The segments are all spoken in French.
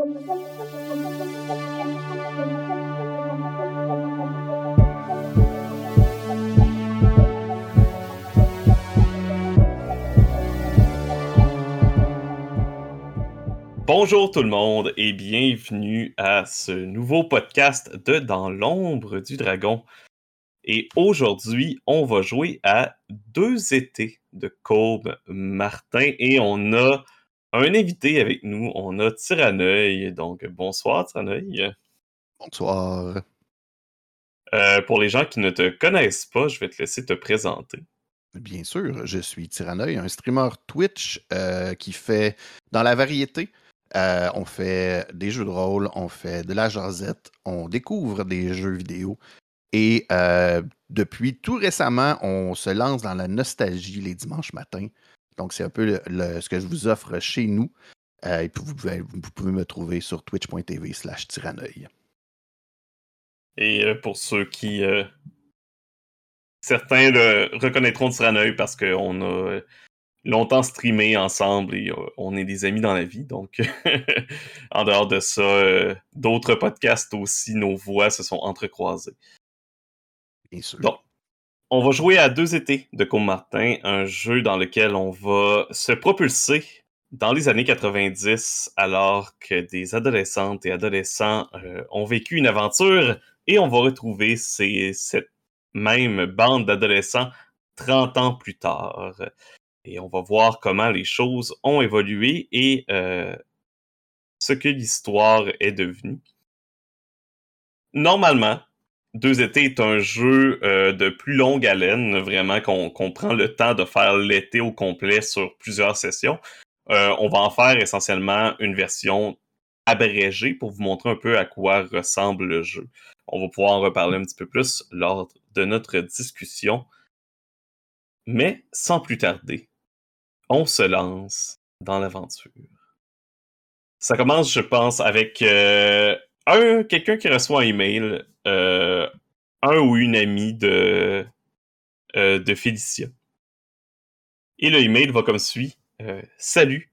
Bonjour tout le monde et bienvenue à ce nouveau podcast de Dans l'ombre du dragon. Et aujourd'hui, on va jouer à deux étés de Courbe Martin et on a un invité avec nous. On a Tyranneuil. Donc, bonsoir Tyranneuil. Bonsoir. Euh, pour les gens qui ne te connaissent pas, je vais te laisser te présenter. Bien sûr, je suis Tyranneuil, un streamer Twitch euh, qui fait dans la variété. Euh, on fait des jeux de rôle, on fait de la jasette, on découvre des jeux vidéo et depuis tout récemment, on se lance dans la nostalgie les dimanches matins. Donc, c'est un peu ce que je vous offre chez nous. Euh, et vous pouvez, vous pouvez, me trouver sur twitch.tv slash tyranneuil. Et euh, pour ceux qui... certains le reconnaîtront Tyranneuil parce qu'on a longtemps streamé ensemble et on est des amis dans la vie. Donc, en dehors de ça, d'autres podcasts aussi, nos voix se sont entrecroisées. Donc, on va jouer à deux étés de Martin, un jeu dans lequel on va se propulser dans les années 90 alors que des adolescentes et adolescents euh, ont vécu une aventure et on va retrouver cette même bande d'adolescents 30 ans plus tard. Et on va voir comment les choses ont évolué et euh, ce que l'histoire est devenue. Normalement, deux étés est un jeu euh, de plus longue haleine, vraiment qu'on prend le temps de faire l'été au complet sur plusieurs sessions. Euh, on va en faire essentiellement une version abrégée pour vous montrer un peu à quoi ressemble le jeu. On va pouvoir en reparler un petit peu plus lors de notre discussion. Mais sans plus tarder, on se lance dans l'aventure. Ça commence, je pense, avec euh, un quelqu'un qui reçoit un email euh, un ou une amie de, euh, de Félicia. Et le email va comme suit. Euh, salut.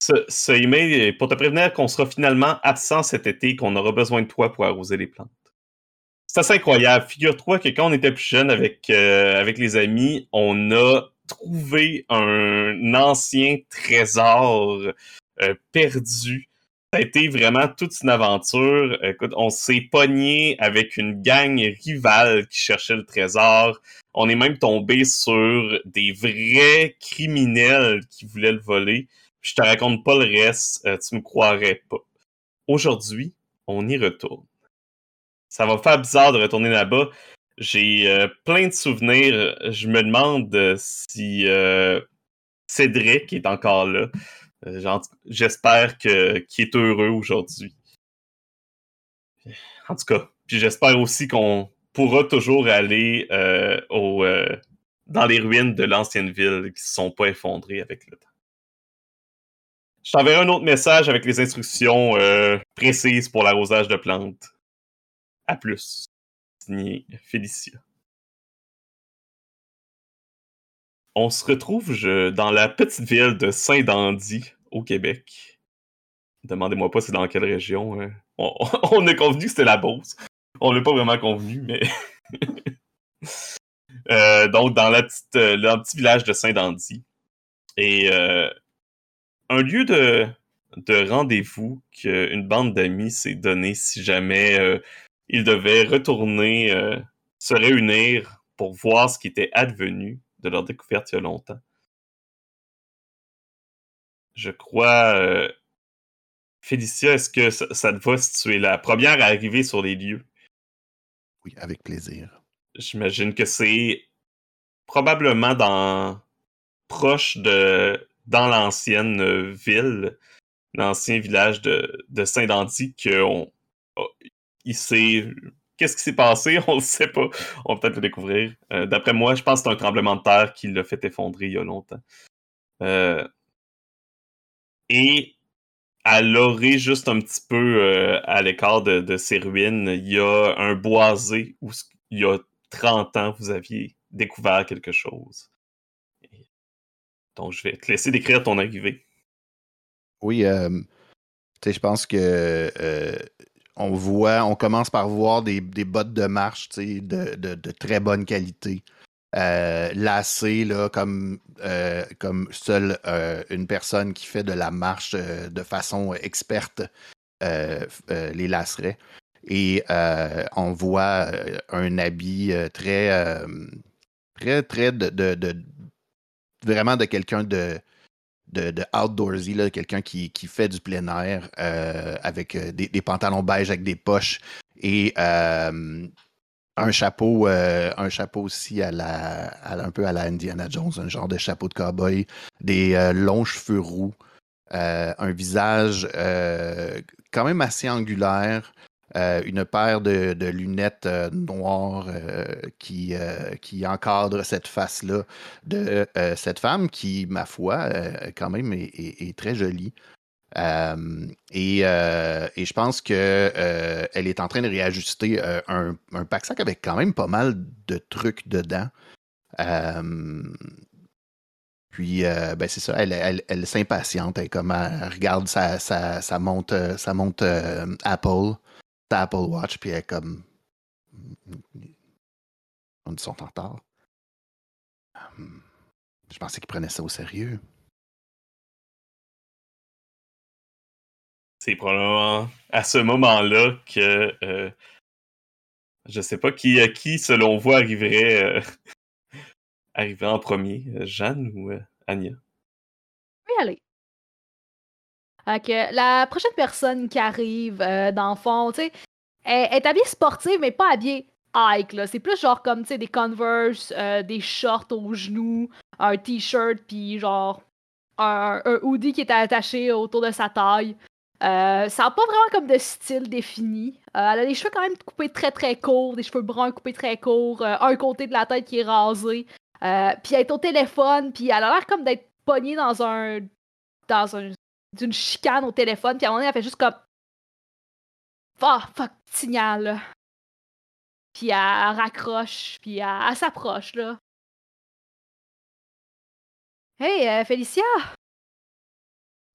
Ce, ce, email est pour te prévenir qu'on sera finalement absent cet été et qu'on aura besoin de toi pour arroser les plantes. C'est assez incroyable. Figure-toi que quand on était plus jeune avec, avec les amis, on a trouvé un ancien trésor perdu ça a été vraiment toute une aventure. Écoute, on s'est pogné avec une gang rivale qui cherchait le trésor. On est même tombé sur des vrais criminels qui voulaient le voler. Je te raconte pas le reste, euh, tu me croirais pas. Aujourd'hui, on y retourne. Ça va faire bizarre de retourner là-bas. J'ai euh, plein de souvenirs. Je me demande si euh, Cédric est encore là. Euh, j'espère qu'il est heureux aujourd'hui. En tout cas, puis j'espère aussi qu'on pourra toujours aller euh, au, euh, dans les ruines de l'ancienne ville qui ne se sont pas effondrées avec le temps. Je t'enverrai un autre message avec les instructions précises pour l'arrosage de plantes. À plus. Signé Félicia. On se retrouve dans la petite ville de Saint-Dandy, au Québec. Demandez-moi pas c'est dans quelle région. Hein. On, a convenu que c'était la Beauce. On l'a pas vraiment convenu, mais. Euh, donc, dans, euh, le petit village de Saint-Dandy. Et euh, un lieu de, de rendez-vous qu'une bande d'amis s'est donné si jamais ils devaient retourner, se réunir pour voir ce qui était advenu de leur découverte il y a longtemps. Je crois. Euh, Félicia, est-ce que ça, te va si tu es la première à arriver sur les lieux? Oui, avec plaisir. J'imagine que c'est probablement dans proche de dans l'ancienne ville, l'ancien village de, de Saint-Dandy, qu'on oh, il s'est Qu'est-ce qui s'est passé? On ne sait pas. On va peut-être le découvrir. Euh, d'après moi, je pense que c'est un tremblement de terre qui l'a fait effondrer il y a longtemps. Euh, et à l'orée, juste un petit peu euh, à l'écart de, ces ruines, il y a un boisé où il y a 30 ans, vous aviez découvert quelque chose. Donc, je vais te laisser décrire ton arrivée. Oui, je pense que on voit, on commence par voir des, bottes de marche de, de, très bonne qualité. Euh, lacées là, comme, euh, seule euh, une personne qui fait de la marche euh, de façon experte les lacerait. Et on voit un habit très, très, très de vraiment de quelqu'un de, de, de outdoorsy, quelqu'un qui, qui, fait du plein air euh, avec euh, des, pantalons beige avec des poches et euh, un chapeau, euh, un chapeau aussi à la, un peu à la Indiana Jones, un genre de chapeau de cowboy, des euh, longs cheveux roux, un visage quand même assez angulaire, euh, une paire de, lunettes euh, noires euh, qui, qui encadre cette face-là de cette femme qui, ma foi, quand même est, très jolie. Et, je pense qu'elle est en train de réajuster un, un pack-sac avec quand même pas mal de trucs dedans. Puis, ben c'est ça, elle, elle, s'impatiente, elle, comme elle regarde sa monte Apple, Apple Watch, puis elle est comme. On sont en retard. Hum, je pensais qu'ils prenaient ça au sérieux. C'est probablement à ce moment-là que euh, je sais pas qui, euh, qui selon vous arriverait, euh, en premier, Jeanne ou Anya? Oui, allez. Que la prochaine personne qui arrive, euh, dans le fond, tu sais, elle, est habillée sportive, mais pas habillée hike, là. C'est plus genre comme, tu sais, des Converse, euh, des shorts aux genoux, un t-shirt, puis genre un, hoodie qui est attaché autour de sa taille. Euh, ça n'a pas vraiment comme de style défini. elle a les cheveux quand même coupés très très courts, des cheveux bruns coupés très courts, un côté de la tête qui est rasé. puis elle est au téléphone, puis elle a l'air comme d'être pognée dans un dans un d'une chicane au téléphone, puis à un moment donné, elle fait juste comme. Oh, fuck, signal, Puis elle, raccroche, puis elle, s'approche, là. Hey, euh, Félicia!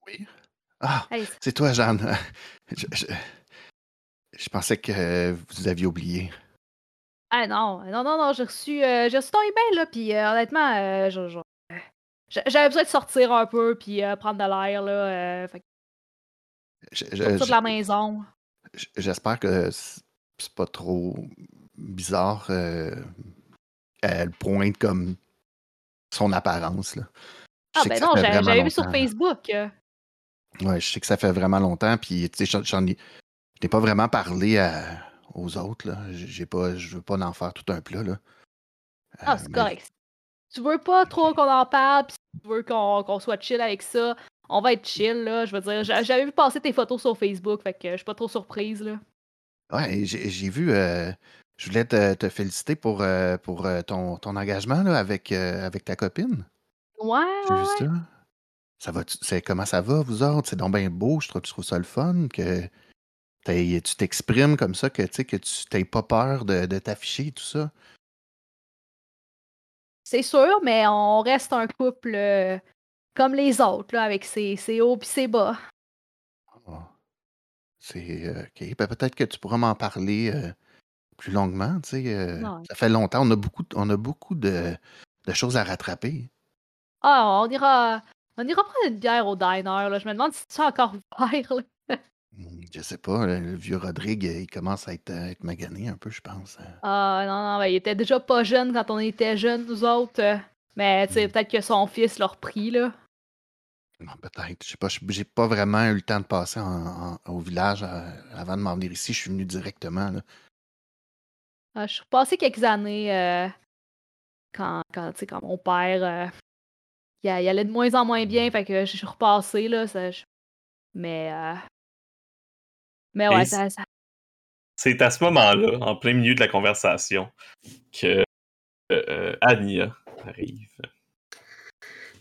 Oui? Ah, c'est toi, Jeanne. Je, pensais que vous aviez oublié. Ah non, non, non, non, j'ai reçu, euh, j'ai reçu ton email, là, puis euh, honnêtement, euh, je, j'avais besoin de sortir un peu puis euh, prendre de l'air là. Euh, fait... de la maison. J'espère que c'est pas trop bizarre. Euh, elle pointe comme son apparence là. ah ben non, j'avais vu sur Facebook. Ouais, je sais que ça fait vraiment longtemps. Puis tu sais, j'en ai, pas vraiment parlé aux autres là. J'ai pas, je veux pas en faire tout un plat là. ah, c'est correct tu veux pas trop qu'on en parle, pis tu veux qu'on soit chill avec ça, on va être chill, là. Je veux dire, j'avais vu passer tes photos sur Facebook, fait que je suis pas trop surprise, là. Ouais, j'ai vu. Euh, je voulais te, féliciter pour, euh, pour euh, ton, ton, engagement là, avec, avec ta copine. Ouais. J'ai vu ça. Ça va, comment ça va, vous autres? C'est donc bien beau, je trouve, tu trouves ça le fun, que tu t'exprimes comme ça, que, que tu n'aies pas peur de, de t'afficher et tout ça. C'est sûr, mais on reste un couple euh, comme les autres, là, avec ses, hauts et ses bas. Ah. C'est euh, OK. Ben, peut-être que tu pourras m'en parler euh, plus longuement. Tu sais, ça fait longtemps. On a beaucoup, on a beaucoup de, de choses à rattraper. Ah, on ira, on ira prendre une bière au diner. Là. Je me demande si tu es encore ouvert. Là. Mmh, je sais pas, le vieux Rodrigue, il commence à être, être magané un peu, je pense. Hein. Ah non, non, ben, il était déjà pas jeune quand on était jeunes, nous autres. Euh, mais tu sais, mmh. peut-être que son fils l'a repris, là. Non, peut-être. Je sais pas, j'ai pas vraiment eu le temps de passer au village euh, avant de m'en venir ici. Je suis venu directement, là. Ah, je suis passé quelques années euh, quand, quand, quand mon père il, allait de moins en moins bien, mmh. fait que je suis repassé, là. Ça, Mais mais ouais, ça, C'est à ce moment-là, en plein milieu de la conversation, que euh, Anya arrive.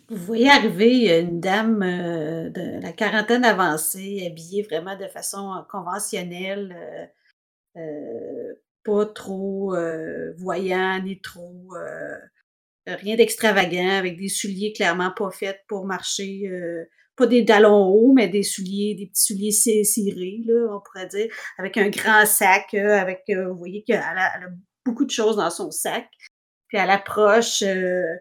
Vous voyez arriver une dame euh, de la quarantaine avancée, habillée vraiment de façon euh, conventionnelle, pas trop voyant ni trop rien d'extravagant, avec des souliers clairement pas faits pour marcher pas des talons hauts, mais des souliers, des petits souliers cirés, là, on pourrait dire, avec un grand sac, euh, avec, euh, vous voyez qu'elle a, beaucoup de choses dans son sac. Puis elle approche, euh,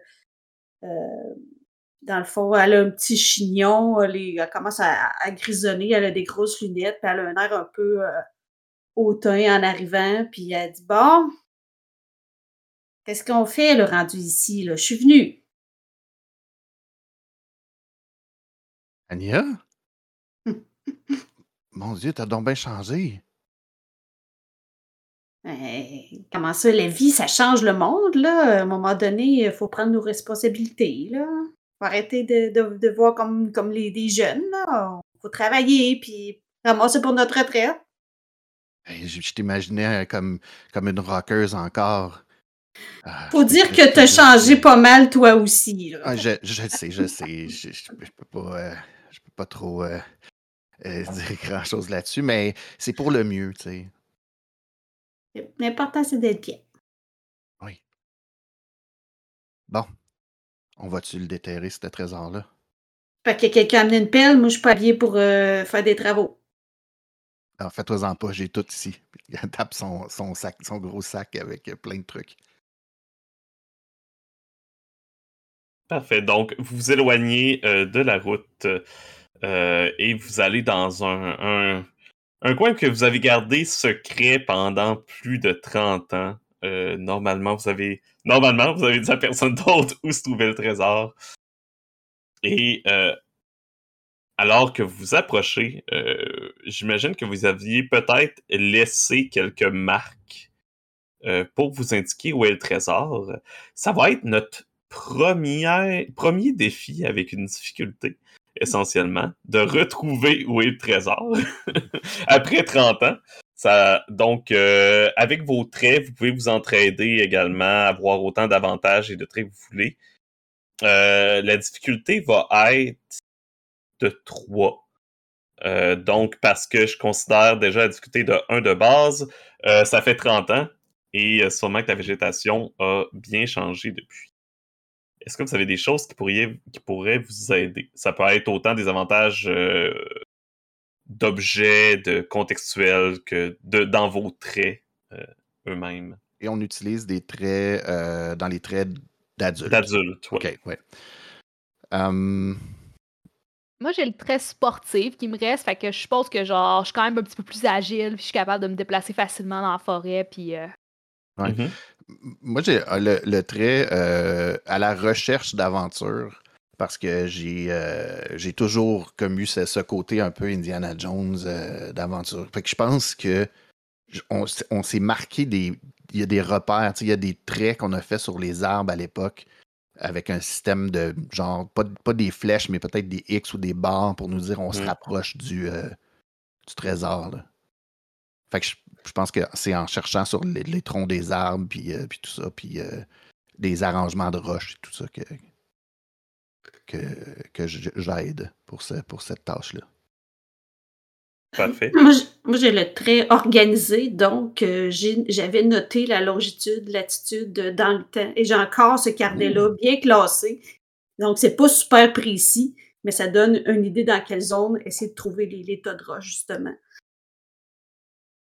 dans le fond, elle a un petit chignon, elle, elle commence à, à, grisonner, elle a des grosses lunettes, puis elle a un air un peu hautain en arrivant, puis elle dit Bon, qu'est-ce qu'on fait le rendu ici? Là? Je suis venue. Ania? Mon Dieu, t'as donc bien changé. Ben, comment ça, la vie, ça change le monde, là? À un moment donné, il faut prendre nos responsabilités, là. Faut arrêter de, de, voir comme, comme les, des jeunes, là. Faut travailler, puis ramasser pour notre retraite je, t'imaginais comme, comme une rockeuse encore. Ah, Faut dire que tu as changé pas mal toi aussi. Ah, je, je, sais, je sais. Je, je, peux pas, euh, je peux pas trop euh, euh, dire grand chose là-dessus, mais c'est pour le mieux, tu sais. L'important, c'est d'être bien. Oui. Bon. On va-tu le déterrer, ce trésor-là? Fait que quelqu'un a amené une pelle, moi je suis pas habillé pour faire des travaux. Alors, fais-toi-en pas, j'ai tout ici. Il tape son, son, sac, son gros sac avec euh, plein de trucs. Parfait. Donc, vous vous éloignez euh, de la route euh, et vous allez dans un, un, coin que vous avez gardé secret pendant plus de 30 ans. normalement, vous avez normalement vous avez dit à personne d'autre où se trouvait le trésor. Et alors que vous approchez, euh, j'imagine que vous aviez peut-être laissé quelques marques euh, pour vous indiquer où est le trésor. Ça va être notre premier, défi avec une difficulté, essentiellement, de retrouver où est le trésor après 30 ans. Ça, donc, euh, avec vos traits, vous pouvez vous entraider également, avoir autant d'avantages et de traits que vous voulez. la difficulté va être de 3. Euh, donc, parce que je considère déjà discuter de 1 de base, euh, ça fait 30 ans et euh, sûrement que la végétation a bien changé depuis. Est-ce que vous avez des choses qui pourraient, qui pourraient vous aider? Ça peut être autant des avantages d'objets, de contextuels que de, dans vos traits eux-mêmes. Et on utilise des traits dans les traits d'adultes. D'adultes, oui. OK, ouais. Hum, moi, j'ai le trait sportif qui me reste, fait que je suppose que genre, je suis quand même un petit peu plus agile, puis je suis capable de me déplacer facilement dans la forêt, puis. Euh, mm-hmm. Moi, j'ai euh, le, trait euh, à la recherche d'aventure parce que j'ai j'ai toujours comme eu ce, côté un peu Indiana Jones d'aventure. Fait que je pense que on, s'est marqué des. Il y a des repères, il y a des traits qu'on a fait sur les arbres à l'époque avec un système de genre, pas, pas des flèches, mais peut-être des X ou des barres pour nous dire on se mmh. rapproche du, euh, du trésor. Là. Fait que je, pense que c'est en cherchant sur les, troncs des arbres, puis, euh, puis tout ça, puis euh, des arrangements de roches et tout ça que, que, que j'aide pour, ce, pour cette tâche-là. Parfait. Moi, j'ai le trait organisé, donc euh, j'avais noté la longitude, latitude dans le temps. Et j'ai encore ce carnet-là mmh. bien classé. Donc, c'est pas super précis, mais ça donne une idée dans quelle zone essayer de trouver les, tas de roches, justement.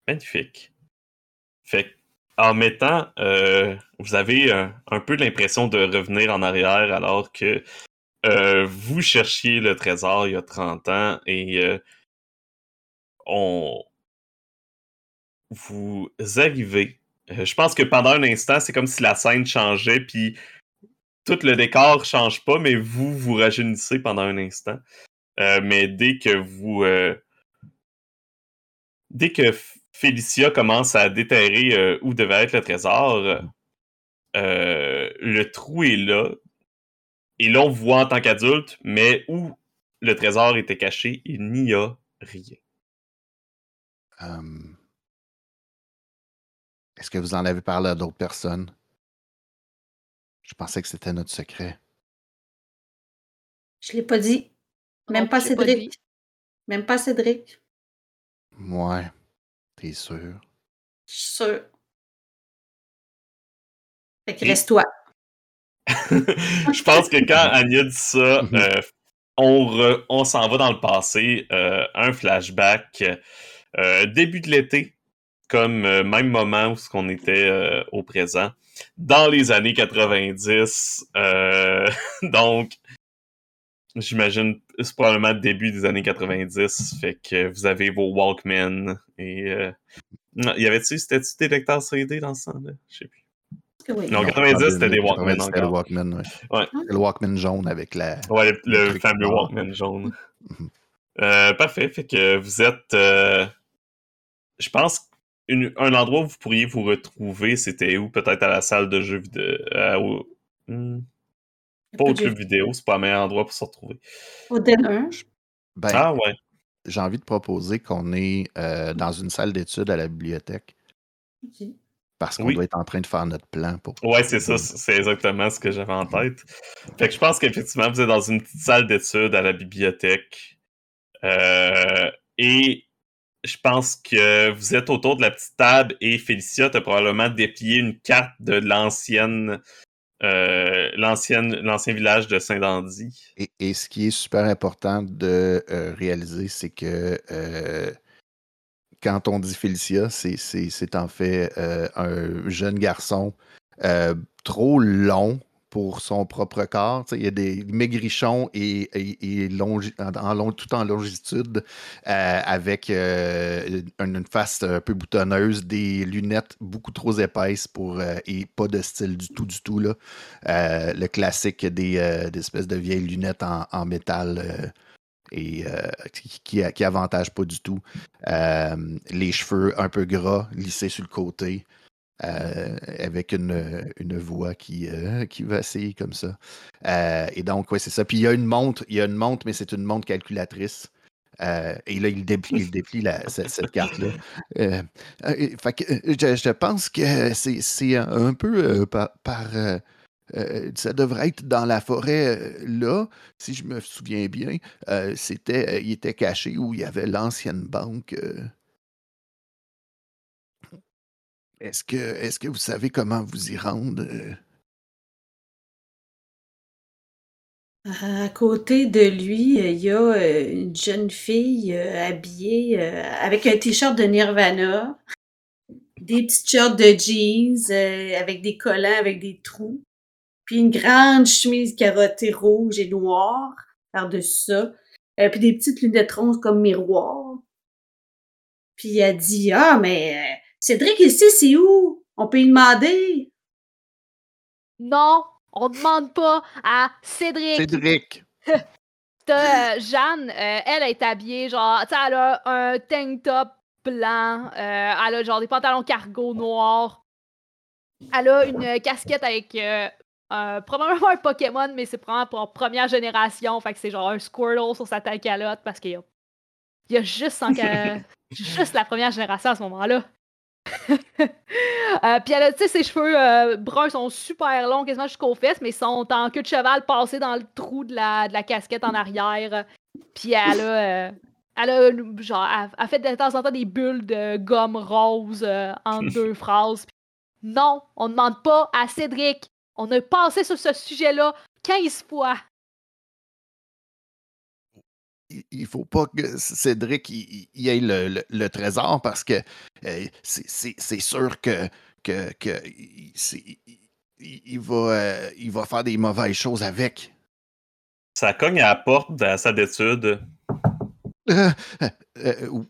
Magnifique. Fait en mettant, euh, vous avez un peu l'impression de revenir en arrière alors que euh, vous cherchiez le trésor il y a 30 ans et on vous arrivez. Euh, je pense que pendant un instant, c'est comme si la scène changeait, puis tout le décor change pas, mais vous vous rajeunissez pendant un instant. Euh, mais dès que vous. Euh, dès que Félicia commence à déterrer où devait être le trésor, le trou est là. Et là, on voit en tant qu'adulte, mais où le trésor était caché, il n'y a rien. Est-ce que vous en avez parlé à d'autres personnes? Je pensais que c'était notre secret. Je l'ai pas dit. Même pas Cédric. Même pas Cédric. Ouais. T'es sûr? Je suis sûr. Fait que reste-toi. je pense que quand Anya dit ça, euh, on, on s'en va dans le passé, un flashback, début de l'été, comme même moment où on était au présent, dans les années 90. donc, j'imagine, c'est probablement le début des années 90. Fait que vous avez vos Walkman et. Euh... Il y avait-tu, c'était-tu des lecteurs CD dans ce temps-là? Je sais plus. Oui. Non, 90, c'était des Walkman C'était le Walkman, ouais. ouais. Le Walkman jaune avec la. Ouais, le, le fameux Walkman jaune. Mhm. euh, parfait. Fait que vous êtes. Euh... Je pense une, un endroit où vous pourriez vous retrouver, c'était où? Peut-être à la salle de jeux vidéo. Euh, où... hmm. Pas au club vidéo, c'est pas un meilleur endroit pour se retrouver. Au dinner. Ben, ah ouais. J'ai envie de proposer qu'on est euh, dans une salle d'études à la bibliothèque. Okay. Parce qu'on oui. doit être en train de faire notre plan pour. Ouais, c'est ça. C'est exactement ce que j'avais en tête. Fait que je pense qu'effectivement, vous êtes dans une petite salle d'études à la bibliothèque. Euh, et je pense que vous êtes autour de la petite table et Félicia t'a probablement déplié une carte de l'ancienne euh, l'ancien village de Saint-Dandy. Et, et, ce qui est super important de euh, réaliser, c'est que euh, quand on dit Félicia, c'est en fait un jeune garçon trop long pour son propre corps. il y a des maigrichons et, tout en longitude, euh, avec euh, une, face un peu boutonneuse, des lunettes beaucoup trop épaisses pour euh, et pas de style du tout, du tout. Là. Le classique des, espèces de vieilles lunettes en, en métal et qui, qui, avantage pas du tout. les cheveux un peu gras, lissés sur le côté. Euh, avec une, une voix qui, euh, qui vacille comme ça. Euh, et donc, oui, c'est ça. Puis il y a une montre, il y a une montre, mais c'est une montre calculatrice. et là, il déplie, il déplie cette, carte-là. je, je, pense que c'est un peu par. par ça devrait être dans la forêt là, si je me souviens bien. c'était, il était caché où il y avait l'ancienne banque. Est-ce que, vous savez comment vous y rendre? Euh? À côté de lui, il y a une jeune fille habillée avec un t-shirt de Nirvana, des petites shorts de jeans avec des collants avec des trous, puis une grande chemise carottée rouge et noire par-dessus ça, puis des petites lunettes rondes comme miroir. Puis elle dit Ah, mais Cédric, ici, c'est où? On peut y demander? Non, on demande pas à Cédric. Cédric. T'as euh, Jeanne, euh, elle est habillée, genre, tu sais, elle a un tank top blanc, euh, elle a genre des pantalons cargo noirs, elle a une casquette avec euh, probablement un Pokémon, mais c'est probablement pour première génération, fait que c'est genre un Squirtle sur sa taille calotte parce qu'il y a, il y a juste, juste la première génération à ce moment-là. Euh, puis elle a, tu sais, ses cheveux euh, bruns sont super longs, quasiment jusqu'aux fesses, mais sont en queue de cheval passés dans le trou de la, de la casquette en arrière. Puis elle a, euh, elle a, genre, elle, elle fait de temps en temps des bulles de gomme rose euh, en deux phrases. Non, on ne demande pas à Cédric. On a passé sur ce sujet-là 15 fois il faut pas que Cédric il ait le, le, le, trésor parce que euh, c'est sûr que, que, que il, va, euh, il va faire des mauvaises choses avec. Ça cogne à la porte de la salle d'études. Euh,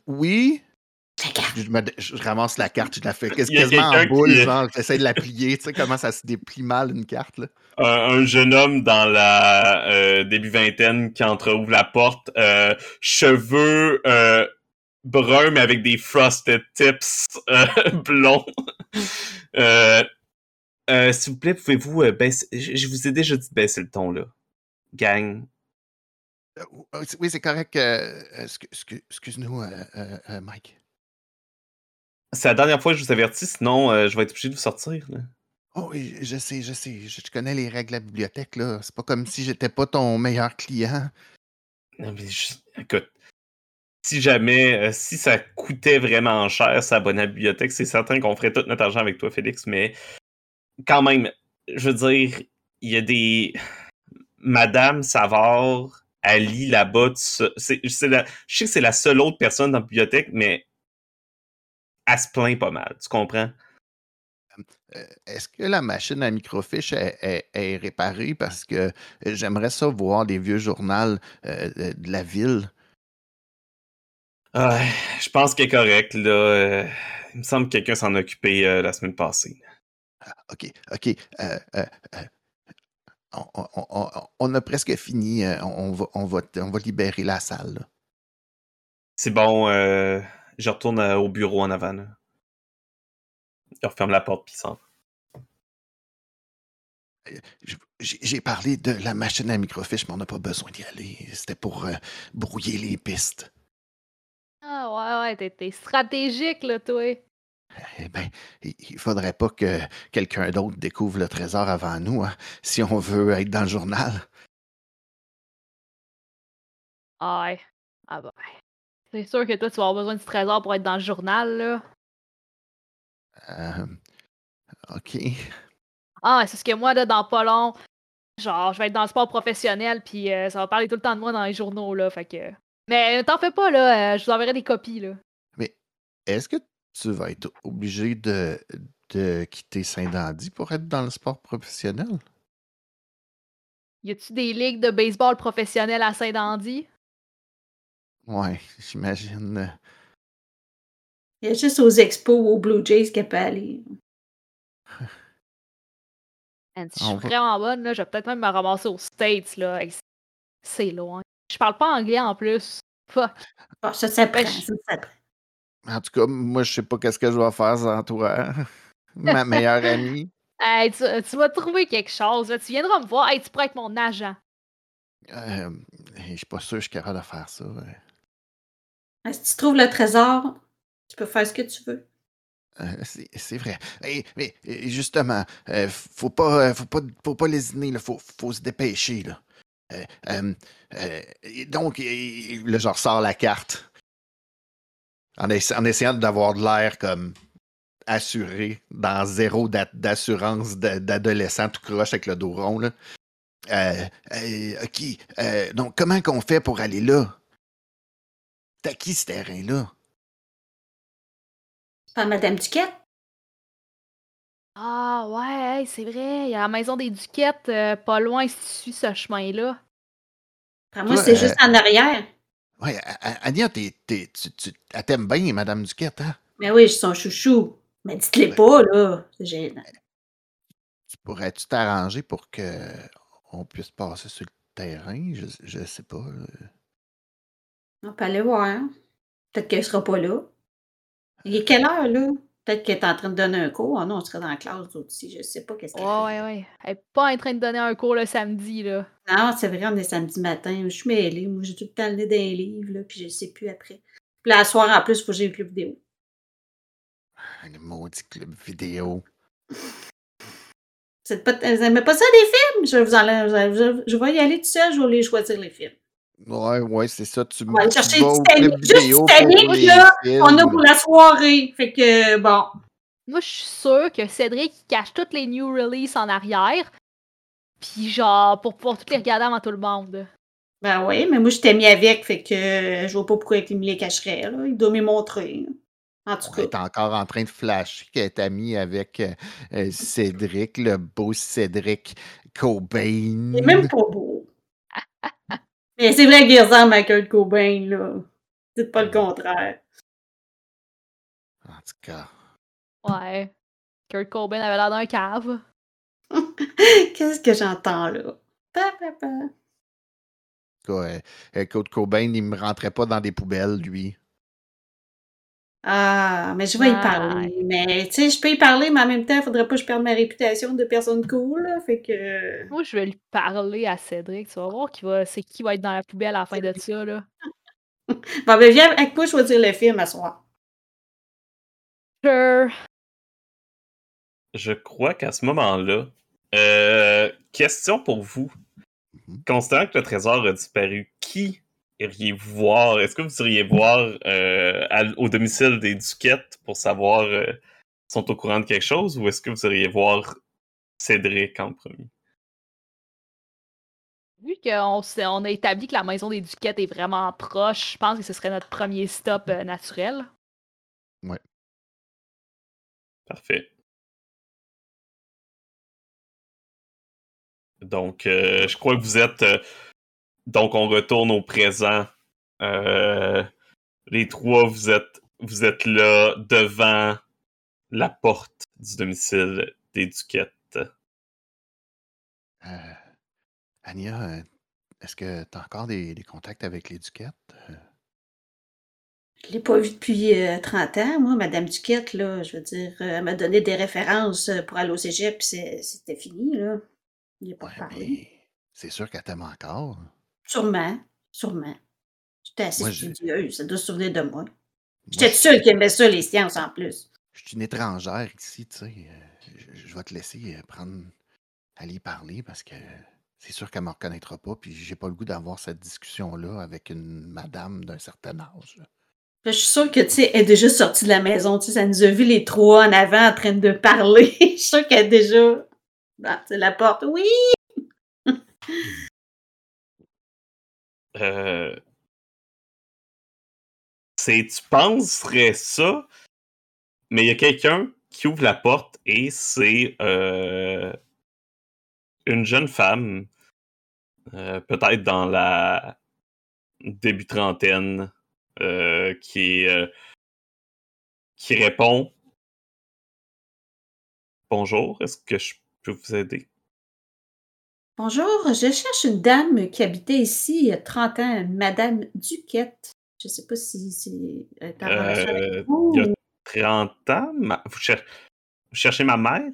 oui. Je, me, je, ramasse la carte, je la fais quasiment en boule, qui... genre, j'essaie de la plier, tu sais comment ça se déplie mal une carte, là. Un, un jeune homme dans la euh, début vingtaine qui entreouvre la porte, euh, cheveux euh, bruns mais avec des frosted tips euh, blonds. S'il vous plaît, pouvez-vous baisser... Je, je, vous ai déjà dit de baisser le ton, là. Gang. Oui, c'est correct. Excuse-nous, Mike. C'est la dernière fois que je vous avertis, sinon euh, je vais être obligé de vous sortir. Là. Oh oui, je sais, je sais. Je, connais les règles de la bibliothèque, là. C'est pas comme si j'étais pas ton meilleur client. Non, mais je, écoute, si jamais, euh, si ça coûtait vraiment cher s'abonner à la bibliothèque, c'est certain qu'on ferait tout notre argent avec toi, Félix, mais quand même, je veux dire, il y a des. Madame Savard lit là-bas. C'est, c'est la, je sais que c'est la seule autre personne dans la bibliothèque, mais elle se plaint pas mal. Tu comprends? Euh, est-ce que la machine à microfiche est, est, réparée? Parce que j'aimerais ça voir des vieux journaux euh, de la ville. je pense qu'elle est correcte. Là. Euh, il me semble que quelqu'un s'en occupait la semaine passée. Ah, OK, OK. On, a presque fini. On va, on, va, on va libérer la salle. C'est bon. Je retourne au bureau en avant. Il referme la porte puis s'en j'ai parlé de la machine à microfiche, mais on n'a pas besoin d'y aller. C'était pour euh, brouiller les pistes. Ah ouais, ouais, t'es stratégique, là, toi. Eh bien, il faudrait pas que quelqu'un d'autre découvre le trésor avant nous, hein, si on veut être dans le journal. Ah ouais. Ah bah. C'est sûr que toi, tu vas avoir besoin du trésor pour être dans le journal, là. Euh, OK. Ah, c'est ce que moi, là, dans pas long, genre, je vais être dans le sport professionnel, puis euh, ça va parler tout le temps de moi dans les journaux, là. Fait que. Mais t'en fais pas, là. Euh, je vous enverrai des copies, là. Mais est-ce que tu vas être obligé de, de quitter Saint-Dandy pour être dans le sport professionnel? Y a-tu des ligues de baseball professionnelles à Saint-Dandy? Ouais, j'imagine. Il y a juste aux expos, aux Blue Jays qu'elle peut aller. si je suis vraiment bonne, là, je vais peut-être même me ramasser aux States. là. C'est loin. Je parle pas anglais en plus. Fuck. Oh, ça s'apprend, En tout cas, moi, je sais pas qu'est-ce que je vais faire sans toi. Ma meilleure amie. Hey, tu, vas trouver quelque chose. Tu viendras me voir. Hey, tu pourrais être mon agent. Euh, je suis pas sûr que je suis capable de faire ça. Si tu trouves le trésor, tu peux faire ce que tu veux. Euh, c'est vrai. mais justement, euh, faut pas, euh, faut pas, faut pas lésiner, il faut, faut se dépêcher. Là. donc, le genre sort la carte en, essayant d'avoir de l'air comme assuré dans zéro d'assurance d'adolescent tout croche avec le dos rond. Là. ok. donc, comment qu'on fait pour aller là? T'as qui ce terrain-là? Par Madame Duquette? Ah ouais, c'est vrai. Il y a la maison des Duquettes euh, pas loin si tu suis ce chemin-là. moi, c'est juste euh, en arrière. Oui, Ania, tu, elle t'aime bien, Madame Duquette, hein? Mais oui, je suis son chouchou. Mais dites-les pas, là. C'est gênant. Tu pourrais-tu t'arranger pour qu'on puisse passer sur le terrain? Je, je sais pas. On peut aller voir. Peut-être qu'elle sera pas là. Il est quelle heure, là? Peut-être qu'elle est en train de donner un cours. Ah non, on serait dans la classe aussi. Je sais pas qu'est-ce qu'elle ouais, fait. Ouais, ouais. Elle n'est pas en train de donner un cours le samedi, là. Non, c'est vrai, on est samedi matin. Je suis mêlée. Moi, j'ai tout le temps le nez dans les livres, là, puis je sais plus après. Puis là, à soir, en plus, il faut que j'ai le club vidéo. Le maudit club vidéo. Vous n'aimez pas ça, des films? Je, vous en, je vais y aller tout seul, je vais aller choisir les films. Ouais, ouais, c'est ça. Tu on va aller chercher du Titanic. Juste Titanic, là, on a pour la soirée. Fait que, bon. Moi, je suis sûre que Cédric cache toutes les new releases en arrière. Puis, genre, pour pouvoir toutes les regarder avant tout le monde. Ben oui, mais moi, je t'ai mis avec. Fait que je vois pas pourquoi il me les cacherait. Là. Il doit me montrer. En tout cas. T'es encore en train de flasher qu'elle est amie avec euh, euh, Cédric, le beau Cédric Cobain. Il est même pas beau. Mais c'est vrai qu'il ressemble à Kurt Cobain, là. Dites pas le contraire. En tout cas. Ouais. Kurt Cobain avait l'air d'un cave. Qu'est-ce que j'entends là? Pa, pa, pa. Ouais. Kurt Cobain, il me rentrait pas dans des poubelles, lui. Ah, mais je vais y parler. Mais tu sais, je peux y parler, mais en même temps, il faudrait pas que je perde ma réputation de personne cool. Là, fait que. Moi, je vais lui parler à Cédric. Tu vas voir qui va, c'est qui va être dans la poubelle à la fin de ça. Là. bon, ben viens avec moi choisir le film à soir. Sure. Je crois qu'à ce moment-là, euh, question pour vous. Mm-hmm. Considérant que le trésor a disparu, qui iriez-vous voir? Est-ce que vous iriez voir euh, au domicile des Duquettes pour savoir euh, s'ils sont au courant de quelque chose ou est-ce que vous iriez voir Cédric en premier? Vu qu'on on a établi que la maison des Duquettes est vraiment proche, je pense que ce serait notre premier stop euh, naturel. Parfait. Donc, euh, je crois que vous êtes. Euh, donc, on retourne au présent. Euh, les trois, vous êtes, vous êtes là devant la porte du domicile des Duquettes. Euh, Anya, euh, est-ce que tu as encore des, des contacts avec les Duquettes? Euh, Je l'ai pas vue depuis euh, 30 ans, moi, Madame Duquette, là. Je veux dire, euh, elle m'a donné des références euh, pour aller au cégep, puis c'est- c'était fini, là. Il n'a pas ouais, parlé. c'est sûr qu'elle t'aime encore. Sûrement, sûrement. J'étais assez Moi, studieuse, ça doit se souvenir de moi. J'étais je- seule qui aimait ça, les sciences, en plus. Je suis une étrangère ici, tu sais. euh, Je, je vais te laisser euh, prendre, aller parler parce que c'est sûr qu'elle ne me reconnaîtra pas, puis j'ai pas le goût d'avoir cette discussion-là avec une madame d'un certain âge. je suis sûre que, tu sais, elle est déjà sortie de la maison, tu sais, ça nous a vu les trois en avant en train de parler. je suis sûre qu'elle est déjà dans tu sais, la porte. Oui! Euh, c'est, tu penserais ça, mais il y a quelqu'un qui ouvre la porte et c'est euh, une jeune femme, euh, peut-être dans la début trentaine, qui qui répond Bonjour, est-ce que je peux vous aider? Bonjour, je cherche une dame qui habitait ici il y a 30 ans, Madame Duquette. Je sais pas si c'est elle est en relation Euh, avec vous. il y a ou- 30 ans? Ma- Vous, cher- vous cherchez ma mère?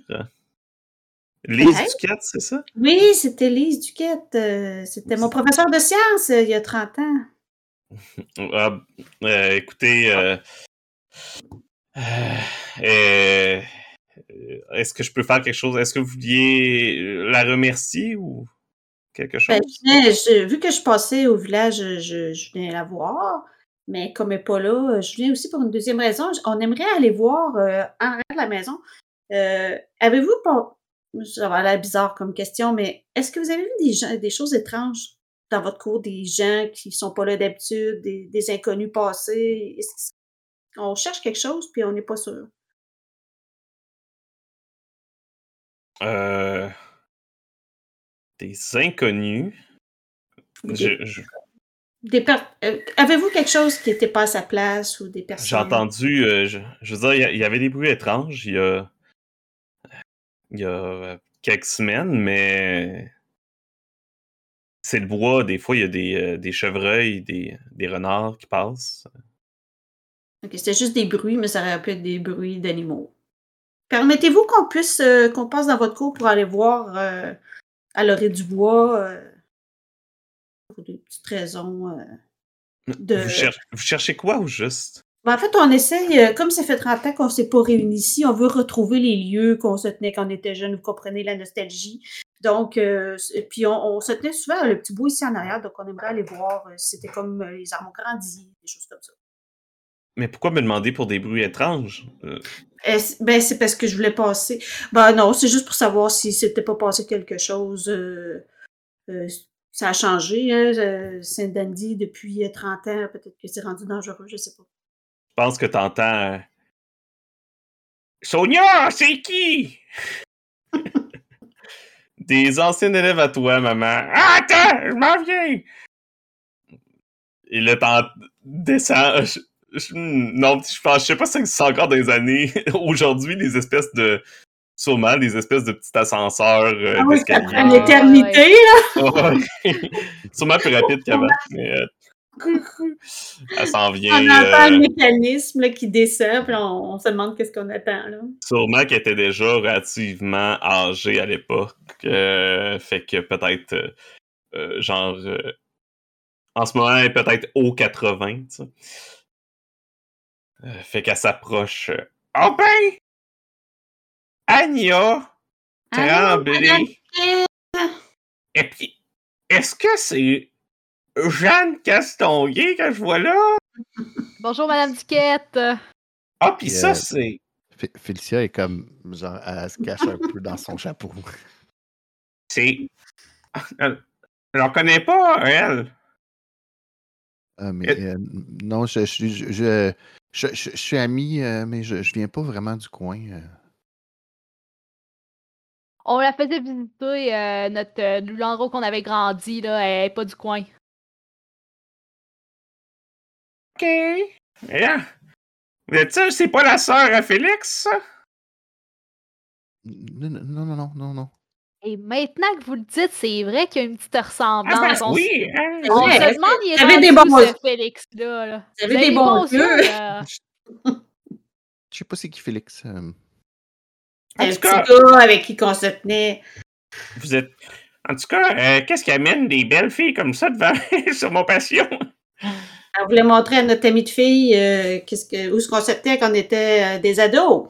Lise. Duquette, c'est ça? Oui, c'était Lise Duquette. euh, c'était mon professeur de sciences euh, il y a 30 ans. Ah, euh, écoutez, euh, euh, euh, est-ce que je peux faire quelque chose? Est-ce que vous vouliez euh, la remercier ou quelque chose? Ben, je je- vu que je passais au village, je, je venais la voir. Mais comme elle n'est pas là, euh, je viens aussi pour une deuxième raison. On aimerait aller voir euh, en arrière de la maison. Euh, Avez-vous pas. Ça va l'air bizarre comme question, mais est-ce que vous avez vu des, gens, des choses étranges dans votre cours, des gens qui sont pas là d'habitude, des, des inconnus passés? On cherche quelque chose, puis on n'est pas sûr? Euh, des inconnus. Des- Je- je- Des per- euh, Avez-vous quelque chose qui n'était pas à sa place ou des J'ai personnes? entendu, euh, je, je veux dire, il y avait des bruits étranges il y a, il y a quelques semaines, mais c'est le bois. Des fois, il y a des, des chevreuils, des, des renards qui passent. Ok, c'était juste des bruits, mais ça aurait pu être des bruits d'animaux. Permettez-vous qu'on puisse euh, qu'on passe dans votre cour pour aller voir euh, à l'orée du bois euh, pour des petites raisons. euh. De- Vous, cher- vous cherchez quoi au juste? Ben, en fait, on essaye, comme ça fait 30 ans qu'on ne s'est pas réunis ici, on veut retrouver les lieux qu'on se tenait quand on était jeune, vous comprenez la nostalgie. Donc, euh, puis on, on se tenait souvent à le petit bout ici en arrière, donc on aimerait aller voir si c'était comme les armes ont grandi, des choses comme ça. Mais pourquoi me demander pour des bruits étranges? Euh, Ben, c'est parce que je voulais passer. Ben non, c'est juste pour savoir si c'était pas passé quelque chose. euh, euh, ça a changé, hein, Saint-Dandy, depuis euh, 30 ans. Peut-être que c'est rendu dangereux, je sais pas. je pense que t'entends. Sonia, c'est qui? Des anciens élèves à toi, maman. Attends, je m'en viens! Et là, t'en descends. Je- je- non, je pense, je sais pas si c'est encore des années. Aujourd'hui, les espèces de. Sûrement, des espèces de petits ascenseurs euh, Ah oui, ça d'escalier. prend une Ouais, éternité, Ouais. Sûrement plus rapide qu'avant. Mais euh, elle s'en vient. On entend euh, le mécanisme là, qui descend, puis on, on se demande qu'est-ce qu'on attend. Là. Sûrement qu'elle était déjà relativement âgée à l'époque. euh, fait que peut-être, euh, genre, euh, en ce moment, elle est peut-être haut 80, tu sais. Euh, fait qu'elle s'approche. euh, Oh ben! Anya! Tremblay! Et puis, est-ce que c'est Jeanne Castonguay que je vois là? Bonjour, Madame Duquette. Ah, puis Puis, ça, euh, c'est. Fé- Félicia est comme, genre, elle se cache un peu dans son chapeau. C'est. Je la connais pas, elle. Ah, mais euh, non, je, je, je, je, je suis ami, euh, mais je, je viens pas vraiment du coin. euh. On la faisait visiter euh, notre euh, l'endroit où on avait grandi, là. Elle est pas du coin. OK. Yeah. Vous êtes sûr que c'est pas la sœur à Félix, ça? Non, non, non, non, non, non. Et maintenant que vous le dites, c'est vrai qu'il y a une petite Ah, ressemblance. ben on, oui, hein? on Ouais, se demande, il est t'avais rendu des bons ce yeux. Félix-là. Là? T'avais Vous avez des bons yeux. Je sais pas c'est qui Félix. euh. En tout petit cas, gars avec qui on se tenait. vous êtes. En tout cas, euh, qu'est-ce qui amène des belles filles comme ça devant sur mon passion? On voulait montrer à notre amie de fille euh, qu'est-ce que, où ce qu'on se tenait quand on était euh, des ados.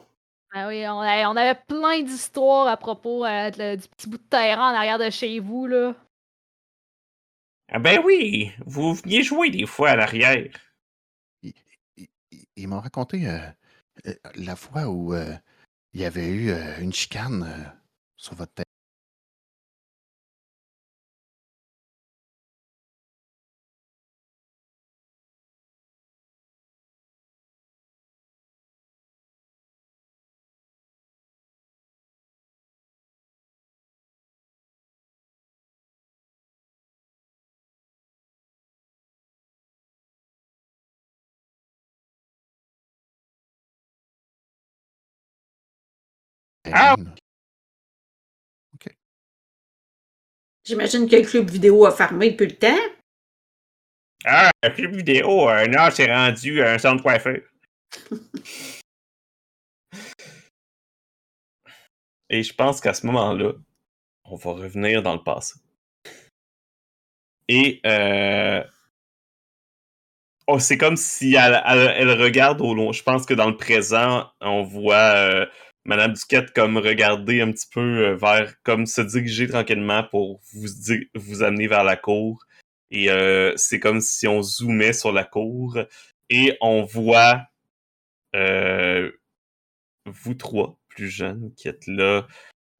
Ben oui, on avait, on avait plein d'histoires à propos euh, de- du petit bout de terrain en arrière de chez vous, là. Ah ben oui, vous veniez jouer des fois à l'arrière. Ils, ils- ils m'ont raconté euh, euh, la fois où euh, il y avait eu euh, une chicane euh, sur votre Ah! J'imagine que le club vidéo a fermé depuis le temps. Ah, un club vidéo, un heure c'est rendu à un centre coiffeur. Et je pense qu'à ce moment-là, on va revenir dans le passé. Et euh, oh, c'est comme si elle, elle- elle regarde au loin. Je pense que dans le présent, on voit euh, Madame Duquette comme regarder un petit peu euh, vers, comme se diriger tranquillement pour vous, vous amener vers la cour. Et euh, c'est comme si on zoomait sur la cour et on voit euh, vous trois, plus jeunes, qui êtes là,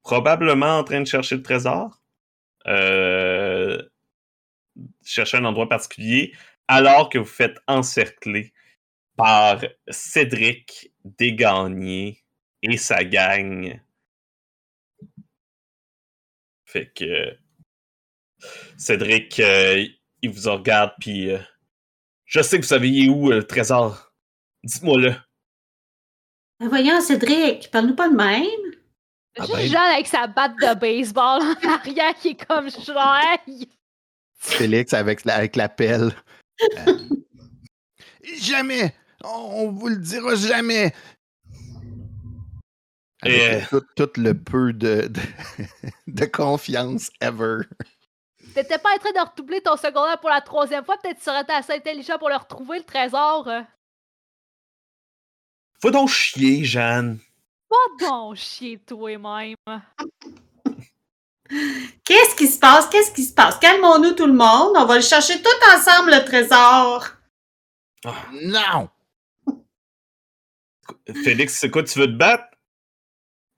probablement en train de chercher le trésor. Chercher un endroit particulier, alors que vous faites encercler par Cédric Desgagnés et sa gang. Fait que Cédric, euh, il vous regarde, puis euh, je sais que vous savez où euh, le trésor? Dites-moi-le. Ben voyons, Cédric, parle-nous pas de même. Ah Juste ben. Jeanne avec sa batte de baseball en arrière qui est comme. Hey! Félix avec la, avec la pelle. Euh, jamais! On, on vous le dira jamais! Avec Et, euh, tout, tout le peu de, de, de confiance ever. T'étais pas en train de redoubler ton secondaire pour la troisième fois, peut-être que tu serais assez intelligent pour le retrouver, le trésor. euh. Faut donc chier, Jeanne. Pas donc chier toi-même. Qu'est-ce qui se passe? Qu'est-ce qui se passe? Calmons-nous tout le monde. On va le chercher tout ensemble, le trésor. Non! Félix, c'est quoi, tu veux te battre?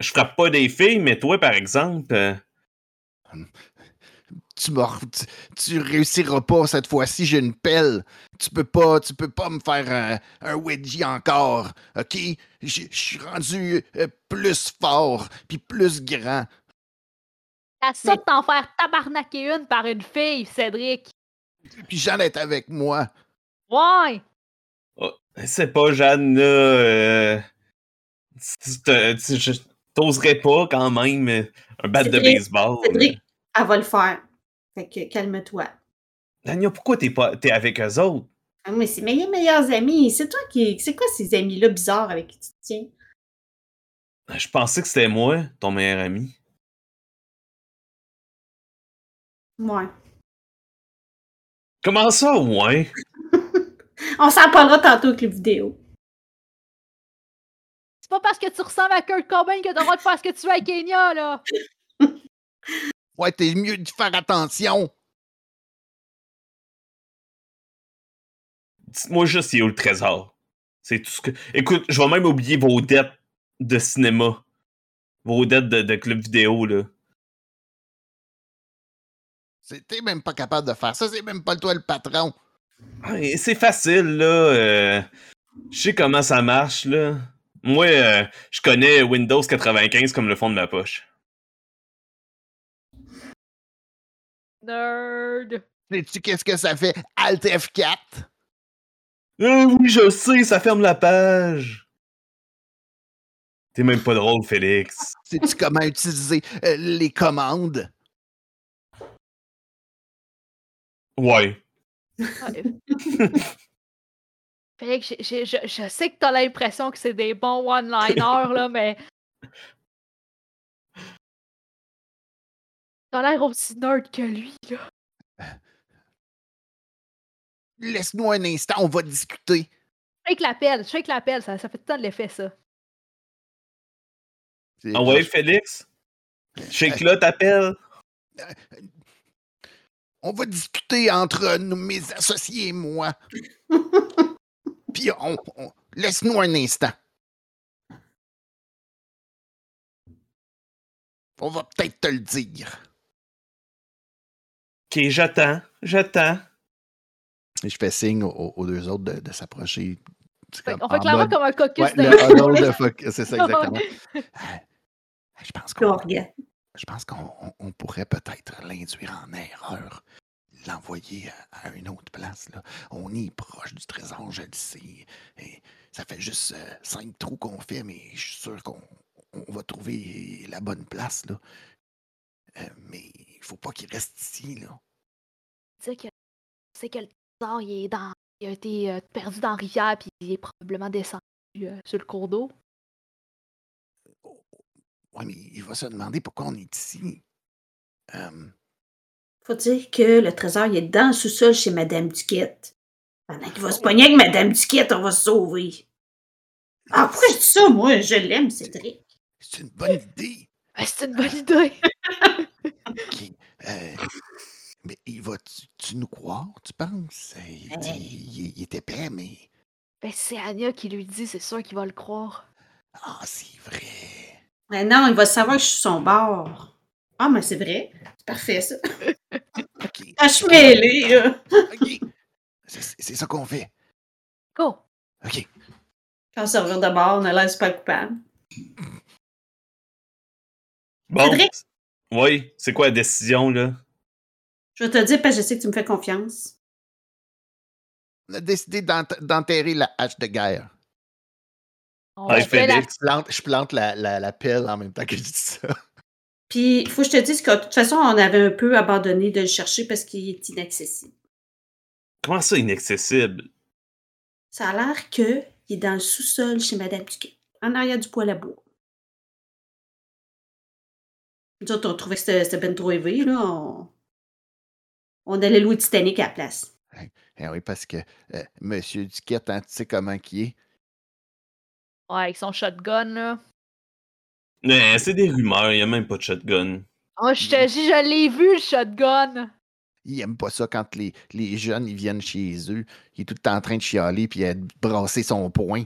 Je frappe pas des filles, mais toi, par exemple. euh, Tu, m'as- tu, tu réussiras pas cette fois-ci, j'ai une pelle. Tu peux pas, tu peux pas me faire un, un wedgie encore, ok? Je je suis rendu euh, plus fort, puis plus grand. T'as ça de t'en faire tabarnaquer une par une fille, Cédric. Puis Jeanne est avec moi. Ouais! C'est pas, Jeanne, là. euh, tu te- tu- je- T'oserais pas quand même euh, un bat de baseball. Cédric, elle va le faire. Fait que calme-toi. Dania, pourquoi t'es pas t'es avec eux autres? Ah, mais c'est mes meilleurs amis. C'est toi qui. C'est quoi ces amis-là bizarres avec qui tu te tiens? Je pensais que c'était moi, ton meilleur ami. Ouais. Comment ça, ouais? On s'en parlera tantôt avec les vidéos. C'est pas parce que tu ressembles à Kurt Cobain que le droit de faire ce que tu veux avec Kenya, là! Ouais, t'es mieux de faire attention. Dites-moi juste il est où le trésor? C'est tout ce que. Écoute, je vais même oublier vos dettes de cinéma. Vos dettes de, de club vidéo, là. C'est- T'es même pas capable de faire ça, c'est même pas toi le patron. Ouais, C'est facile, là. euh, je sais comment ça marche, là. Moi, euh, je connais Windows 95 comme le fond de ma poche. Nerd. Sais-tu qu'est-ce que ça fait Alt F4? Ah oui, je sais, ça ferme la page. T'es même pas drôle, Félix. Sais-tu comment utiliser euh, les commandes? Ouais. Je, je sais que t'as l'impression que c'est des bons one-liners, là, mais. T'as l'air aussi nerd que lui, là. Laisse-nous un instant, on va discuter. Je fais que l'appel, je fais que l'appel, ça, ça fait tout le temps de l'effet, ça. C'est- Ah ouais, Félix? Shake là, t'appelles? On va discuter entre nous, mes associés et moi. Puis on, on- laisse-nous un instant. On va peut-être te le dire. Ok, j'attends, j'attends. Et je fais signe aux, aux deux autres de, de s'approcher. Comme on fait clairement mode- comme un caucus Ouais, de C'est ça, exactement. Euh, Je pense qu'on je pense pourrait peut-être l'induire en erreur. L'envoyer à, à une autre place. Là. On est proche du trésor, je le sais. Et ça fait juste euh, cinq trous qu'on fait, mais je suis sûr qu'on on va trouver la bonne place. Là. Euh, mais il faut pas qu'il reste ici. Là. dire que c'est que le trésor il est dans il a été euh, perdu dans la rivière puis il est probablement descendu sur le cours d'eau. Ouais, mais il va se demander pourquoi on est ici. Faut dire que le trésor il est dans le sous-sol chez Madame Duquette. Pendant qu'il va se pogner avec Madame Duquette, on va se sauver. Ah, pourquoi je dis ça, moi? Je l'aime, Cédric. c'est une bonne idée. Ben, c'est une bonne idée. OK. Euh, mais il va tu, tu nous croire, tu penses? Euh, Il, Ben. dit- il- il est épais, mais. Ben, c'est Anya qui lui dit, c'est sûr qu'il va le croire. Ah, c'est vrai. Mais non, il va savoir que je suis son bord. Ah, mais c'est vrai. C'est parfait, ça. OK. OK. C'est ça qu'on fait. Go! OK. Quand on se revient de bord, on a l'air super coupable. Bon. Cédric? Oui, c'est quoi la décision, là? Je vais te le dire parce que je sais que tu me fais confiance. On a décidé d'ent- d'enterrer la hache de guerre. On Hey, fait la- Félix. Je plante, je plante la, la, la pelle en même temps que je dis ça. Puis, il faut que je te dise que de toute façon, on avait un peu abandonné de le chercher parce qu'il est inaccessible. Comment ça, inaccessible? Ça a l'air qu'il est dans le sous-sol chez Madame Duquet, en arrière du poêle à bois. Nous autres, on trouvait que c'était ben trop élevé, là. On, on allait louer Titanic à la place. Eh oui, parce que euh, Monsieur Duquette, hein, tu sais comment qui est. Ouais, avec son shotgun, là. Mais c'est des rumeurs, il a même pas de shotgun. Oh, je te dis, je l'ai vu, le shotgun! Il aime pas ça quand les, les jeunes ils viennent chez eux. Il est tout le temps en train de chialer puis à brasser son poing.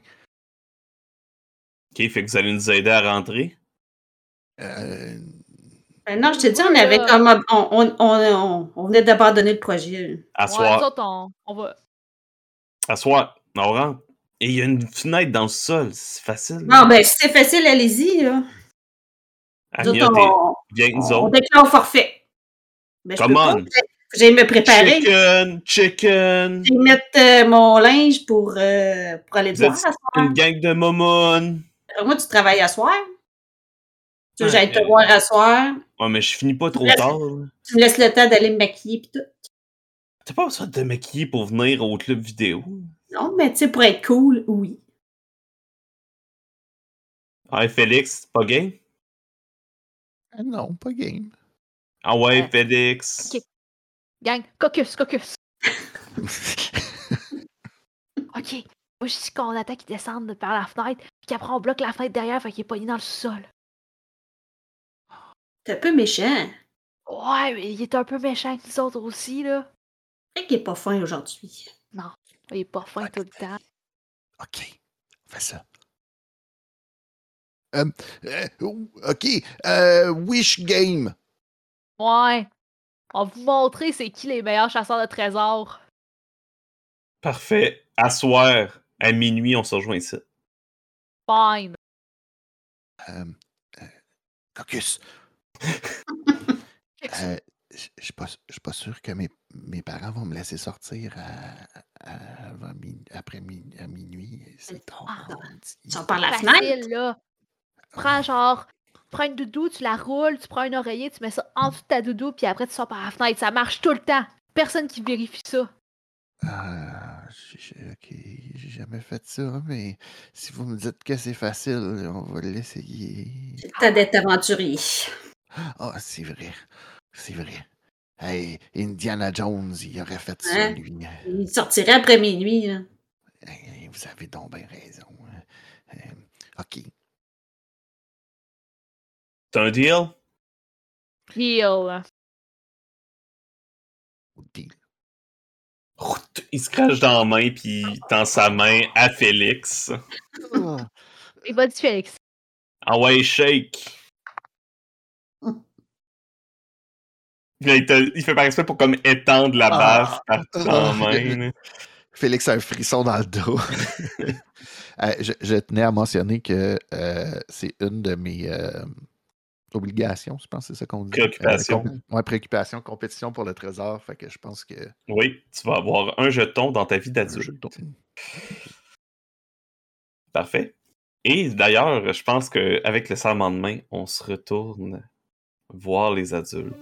Ok, fait que vous allez nous aider à rentrer? Euh, Ben non, je te dis, on avait là. comme. On, on, on, on- on venait d'abandonner le projet. À Ouais, soir. nous autres, on, on va. À soir. On rentre. Et il y a une fenêtre dans le sol, c'est facile. Bon, ben, si c'est facile, allez-y, là. On, viens avec nous on déclare forfait. Ben, je Come on. J'aille me préparer. Chicken, chicken. Je vais mettre euh, mon linge pour, euh, pour aller te voir à soir. une gang de momon. Moi, tu travailles à soir. Tu veux que Ouais, j'aille te euh, voir à soir. Ouais, mais je finis pas trop tard. Tu me laisses le temps d'aller me maquiller pis tout. T'as pas besoin de te maquiller pour venir au club vidéo? Non, mais tu sais, pour être cool, oui. Ouais, Félix, pas game? Non, pas game. Ah ouais, Ouais. Félix. Ok. Gang, caucus, caucus. Ok. Moi, je dis qu'on attend qu'il descende par la fenêtre, puis qu'après, on bloque la fenêtre derrière, fait qu'il est pogné dans le sous-sol. T'es un peu méchant. Ouais, mais il est un peu méchant que nous autres aussi, là. C'est qu'il est pas fin aujourd'hui. Non, il est pas fin tout le temps. OK, on fait ça. Euh, euh, OK, euh, Wish Game. Ouais. On va vous montrer c'est qui les meilleurs chasseurs de trésors. Parfait. À soir, à minuit, on se rejoint ici. Fine. Euh, euh, Caucus. Euh, je suis pas, sûr que mes, mes parents vont me laisser sortir à, à- avant mi- après mi- à minuit. C'est tard. Ah. Tu sors par la fenêtre? Là. Prends genre, prends une doudou, tu la roules, tu prends un oreiller, tu mets ça en dessous de ta doudou, puis après tu sors par la fenêtre. Ça marche tout le temps. Personne qui vérifie ça. Ah, ok, j'ai jamais fait ça, mais si vous me dites que c'est facile, on va l'essayer. Temps d'être aventurier. Ah, c'est vrai, c'est vrai. Hey, Indiana Jones, il aurait fait ça, Hein? lui. Il sortirait après minuit. là. Hey, vous avez donc bien raison. hein. Euh, ok, C'est un deal? Deal. deal. Il se crache dans la main, puis il tend sa main à Félix. Ah, Et vas-y, Félix. Ah ouais, shake. Il, te- il fait par exprès pour comme étendre la Ah. baffe dans la Ah. main. Félix a un frisson dans le dos. Euh, je, je tenais à mentionner que euh, c'est une de mes euh, obligations, je pense que c'est ça qu'on dit. Préoccupations. Euh, com- ouais, préoccupation, compétition pour le trésor. Fait que je pense que. Oui, tu vas avoir un jeton dans ta vie d'adulte. Parfait. Et d'ailleurs, je pense qu'avec le serment de main, on se retourne voir les adultes.